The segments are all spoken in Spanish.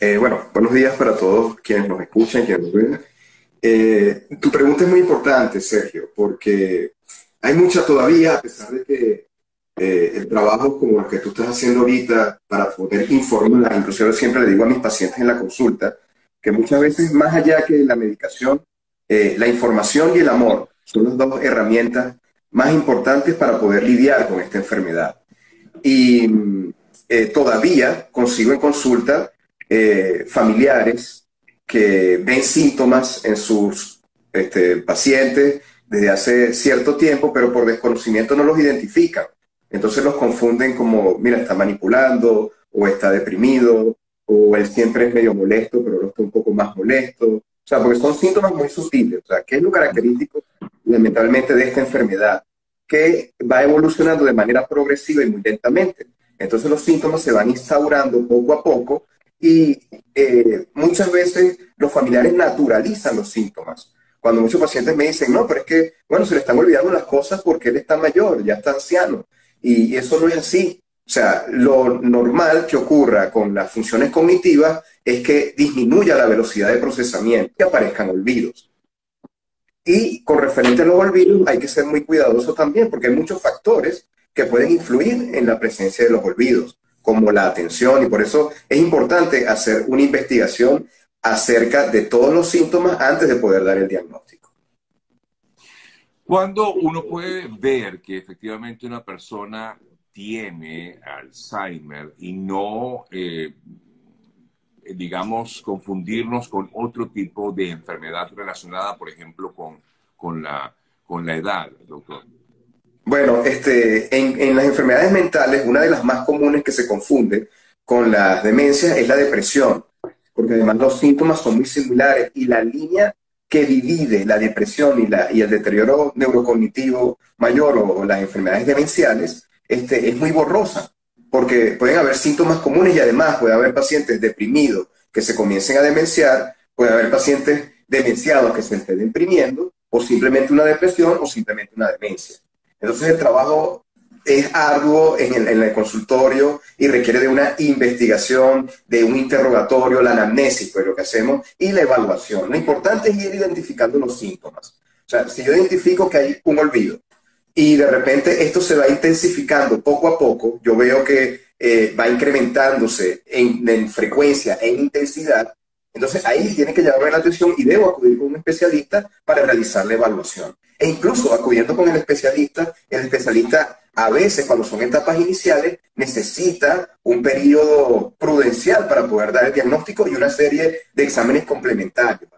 Eh, bueno, buenos días para todos quienes nos escuchan, quienes nos ven. Eh, tu pregunta es muy importante, Sergio, porque hay mucha todavía, a pesar de que eh, el trabajo como el que tú estás haciendo ahorita para poder informar, inclusive siempre le digo a mis pacientes en la consulta, que muchas veces más allá que la medicación, la información y el amor son las dos herramientas más importantes para poder lidiar con esta enfermedad. Y todavía consigo en consulta eh, familiares que ven síntomas en sus este, pacientes desde hace cierto tiempo, pero por desconocimiento no los identifican. Entonces los confunden como, mira, está manipulando, o está deprimido, o él siempre es medio molesto, pero no está un poco más molesto. O sea, porque son síntomas muy sutiles. O sea, ¿qué es lo característico lamentablemente de esta enfermedad? Que va evolucionando de manera progresiva y muy lentamente. Entonces los síntomas se van instaurando poco a poco y eh, muchas veces los familiares naturalizan los síntomas. Cuando muchos pacientes me dicen, no, pero es que, bueno, se le están olvidando las cosas porque él está mayor, ya está anciano. Y eso no es así. O sea, lo normal que ocurra con las funciones cognitivas es que disminuya la velocidad de procesamiento y aparezcan olvidos. Y con referente a los olvidos hay que ser muy cuidadoso también porque hay muchos factores que pueden influir en la presencia de los olvidos como la atención, y por eso es importante hacer una investigación acerca de todos los síntomas antes de poder dar el diagnóstico. ¿Cuándo uno puede ver que efectivamente una persona tiene Alzheimer y no, eh, digamos, confundirnos con otro tipo de enfermedad relacionada, por ejemplo, con, con, la, con la edad, doctor? Bueno, este, en, las enfermedades mentales, una de las más comunes que se confunde con las demencias es la depresión, porque además los síntomas son muy similares y la línea que divide la depresión y, la, y el deterioro neurocognitivo mayor o, las enfermedades demenciales este, es muy borrosa, porque pueden haber síntomas comunes y además puede haber pacientes deprimidos que se comiencen a demenciar, puede haber pacientes demenciados que se estén deprimiendo, o simplemente una depresión o simplemente una demencia. Entonces el trabajo es arduo en el, consultorio y requiere de una investigación, de un interrogatorio, la anamnesis, pues lo que hacemos, y la evaluación. Lo importante es ir identificando los síntomas. O sea, si yo identifico que hay un olvido y de repente esto se va intensificando poco a poco, yo veo que eh, va incrementándose en, en frecuencia, en intensidad, entonces ahí tiene que llamarme la atención y debo acudir con un especialista para realizar la evaluación. E incluso acudiendo con el especialista, el especialista a veces cuando son etapas iniciales necesita un periodo prudencial para poder dar el diagnóstico y una serie de exámenes complementarios.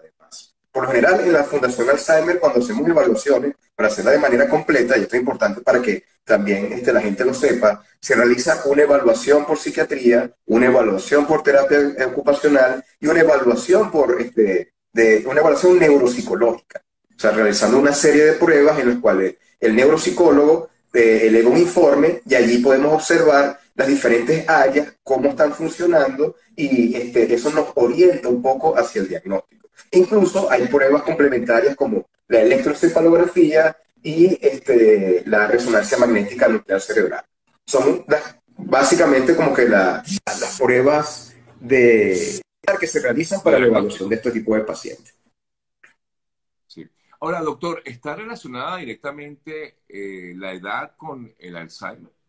Por lo general en la Fundación Alzheimer cuando hacemos evaluaciones para hacerla de manera completa, y esto es importante para que también este, la gente lo sepa, se realiza una evaluación por psiquiatría, una evaluación por terapia ocupacional y una evaluación por este, de, una evaluación neuropsicológica. O sea, realizando una serie de pruebas en las cuales el neuropsicólogo eh, eleva un informe y allí podemos observar las diferentes áreas, cómo están funcionando y este, eso nos orienta un poco hacia el diagnóstico. Incluso hay pruebas complementarias como la electroencefalografía y este, la resonancia magnética nuclear cerebral. Son básicamente como que las pruebas de, que se realizan para la evaluación de este tipo de pacientes. Ahora, doctor, ¿está relacionada directamente eh, la edad con el Alzheimer?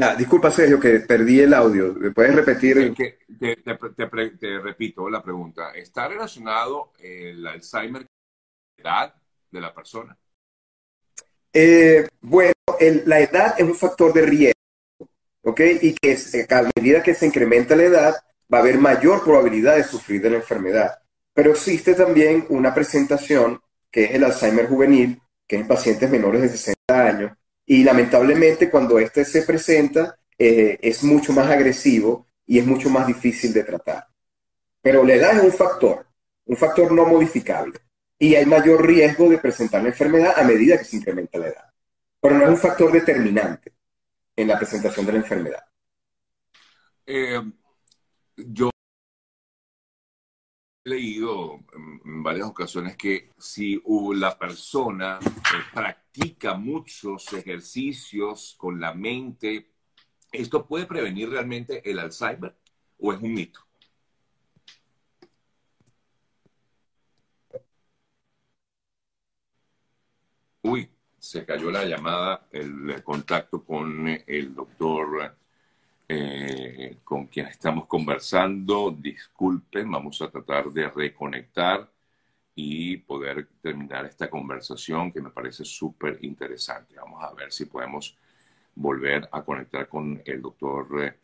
Ah, disculpa, Sergio, que perdí el audio. ¿Me puedes repetir? te, repito la pregunta. ¿Está relacionado el Alzheimer con la edad de la persona? Eh, bueno, la edad es un factor de riesgo, ¿ok? Y que a medida que se incrementa la edad, va a haber mayor probabilidad de sufrir de la enfermedad. Pero existe también una presentación que es el Alzheimer juvenil, que es en pacientes menores de 60 años. Y lamentablemente cuando este se presenta eh, es mucho más agresivo y es mucho más difícil de tratar. Pero la edad es un factor, un factor no modificable. Y hay mayor riesgo de presentar la enfermedad a medida que se incrementa la edad. Pero no es un factor determinante en la presentación de la enfermedad. Eh, yo leído en varias ocasiones que si la persona eh, practica muchos ejercicios con la mente, ¿esto puede prevenir realmente el Alzheimer? o es un mito? Uy, se cayó la llamada, el contacto con el doctor eh, con quien estamos conversando. Disculpen, vamos a tratar de reconectar y poder terminar esta conversación que me parece súper interesante. Vamos a ver si podemos volver a conectar con el doctor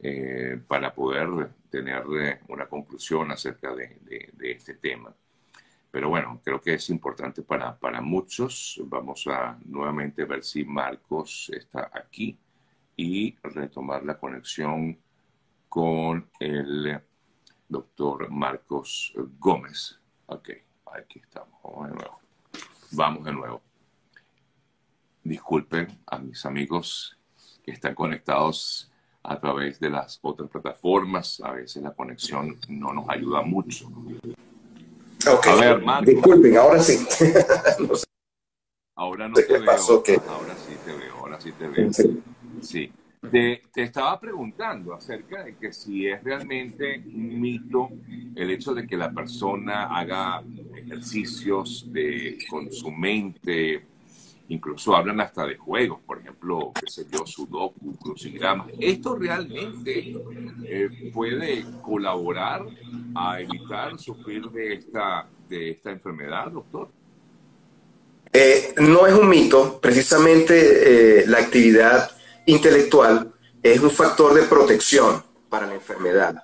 eh, para poder tener una conclusión acerca de este tema. Pero bueno, creo que es importante para, para muchos. Vamos a nuevamente ver si Marcos está aquí y retomar la conexión con el doctor Marcos Gómez. Ok, aquí estamos. Vamos de nuevo. Vamos de nuevo. Disculpen a mis amigos que están conectados a través de las otras plataformas. A veces la conexión no nos ayuda mucho. A ver, Disculpen, ahora sí. Ahora no te veo. Ahora sí te veo, ahora sí te veo. Sí. Te, te, estaba preguntando acerca de que si es realmente un mito el hecho de que la persona haga ejercicios de, con su mente, incluso hablan hasta de juegos, por ejemplo, qué sé yo, sudoku, crucigramas. ¿Esto realmente eh, puede colaborar a evitar sufrir de esta, de esta enfermedad, doctor? Eh, no es un mito, precisamente eh, la actividad intelectual es un factor de protección para la enfermedad.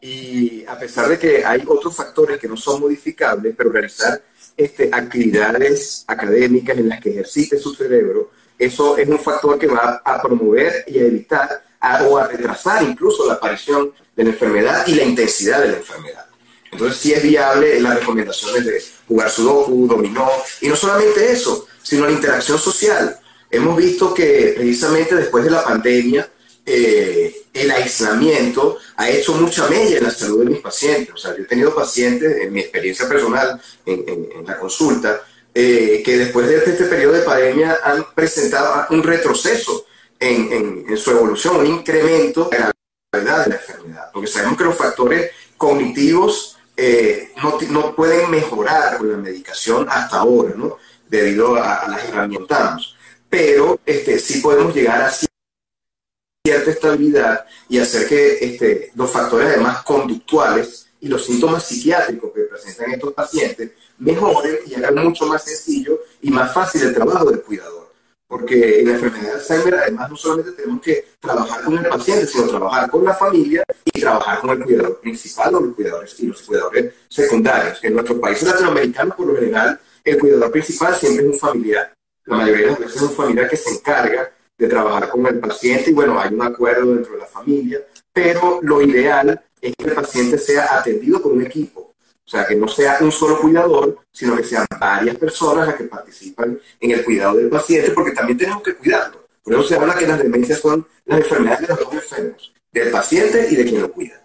Y a pesar de que hay otros factores que no son modificables, pero realizar este, actividades académicas en las que ejercite su cerebro, eso es un factor que va a promover y a evitar o a retrasar incluso la aparición de la enfermedad y la intensidad de la enfermedad. Entonces sí es viable las recomendaciones de jugar sudoku, dominó, y no solamente eso, sino la interacción social. Hemos visto que precisamente después de la pandemia, eh, el aislamiento ha hecho mucha mella en la salud de mis pacientes. O sea, yo he tenido pacientes, en mi experiencia personal, en, la consulta, eh, que después de este periodo de pandemia han presentado un retroceso en, en, su evolución, un incremento de la gravedad de la enfermedad. Porque sabemos que los factores cognitivos eh, no, no, pueden mejorar con la medicación hasta ahora, ¿no? Debido a, las herramientas. Pero este, sí podemos llegar a cierta estabilidad y hacer que este, los factores además conductuales y los síntomas psiquiátricos que presentan estos pacientes mejoren y hagan mucho más sencillo y más fácil el trabajo del cuidador. Porque en la enfermedad de Alzheimer además no solamente tenemos que trabajar con el paciente, sino trabajar con la familia y trabajar con el cuidador principal o los cuidadores y los cuidadores secundarios. En nuestros países latinoamericanos, por lo general, el cuidador principal siempre es un familiar. La mayoría de las veces es un familiar que se encarga de trabajar con el paciente y bueno, hay un acuerdo dentro de la familia, pero lo ideal es que el paciente sea atendido por un equipo. O sea, que no sea un solo cuidador, sino que sean varias personas las que participan en el cuidado del paciente, porque también tenemos que cuidarlo. Por eso se habla que las demencias son las enfermedades de los dos enfermos, del paciente y de quien lo cuida.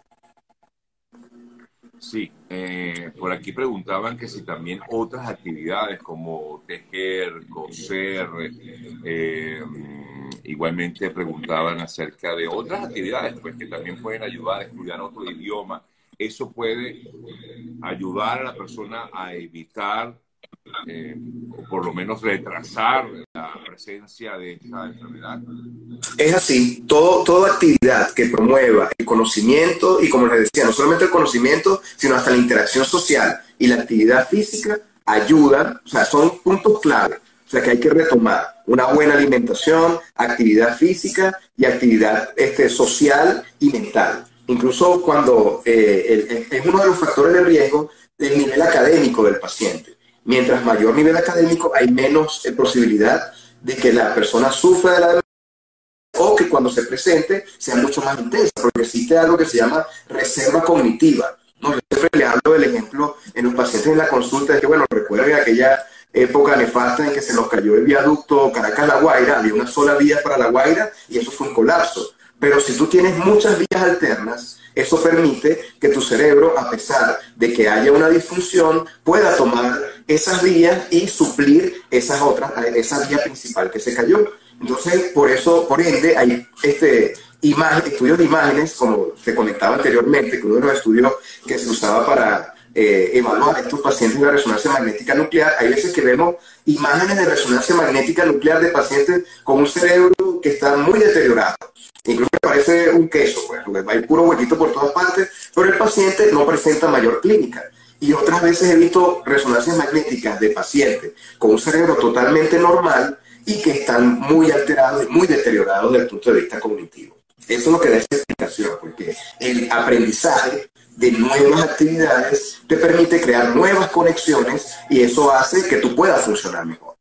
Eh, por aquí preguntaban que si también otras actividades como tejer, coser, eh, Igualmente preguntaban acerca de otras actividades pues, que también pueden ayudar a estudiar otro idioma. Eso puede ayudar a la persona a evitar eh, por lo menos retrasar la presencia de esta enfermedad? Es así, Todo, toda actividad que promueva el conocimiento y como les decía, no solamente el conocimiento, sino hasta la interacción social y la actividad física ayudan, o sea, son puntos clave o sea que hay que retomar una buena alimentación, actividad física y actividad este, social y mental. Incluso cuando eh, es uno de los factores de riesgo del nivel académico del paciente. Mientras mayor nivel académico, hay menos eh, posibilidad de que la persona sufra de la o que cuando se presente sea mucho más intensa, porque existe algo que se llama reserva cognitiva. ¿no? Yo siempre le hablo del ejemplo en los pacientes en la consulta de que, bueno, recuerden aquella época nefasta en que se nos cayó el viaducto Caracas-La Guaira, había una sola vía para La Guaira y eso fue un colapso. Pero si tú tienes muchas vías alternas, eso permite que tu cerebro, a pesar de que haya una disfunción, pueda tomar esas vías y suplir esas otras, esa vía principal que se cayó. Entonces, por eso, por ende, hay este, estudios de imágenes, como te comentaba anteriormente, que uno de los estudios que se usaba para eh, evaluar a estos pacientes de resonancia magnética nuclear, hay veces que vemos imágenes de resonancia magnética nuclear de pacientes con un cerebro que está muy deteriorado. Incluso parece un queso, pues, hay puro huequito por todas partes, pero el paciente no presenta mayor clínica. Y otras veces he visto resonancias magnéticas de pacientes con un cerebro totalmente normal y que están muy alterados y muy deteriorados desde el punto de vista cognitivo. Eso es lo que da esta explicación, porque el aprendizaje de nuevas actividades te permite crear nuevas conexiones y eso hace que tú puedas funcionar mejor.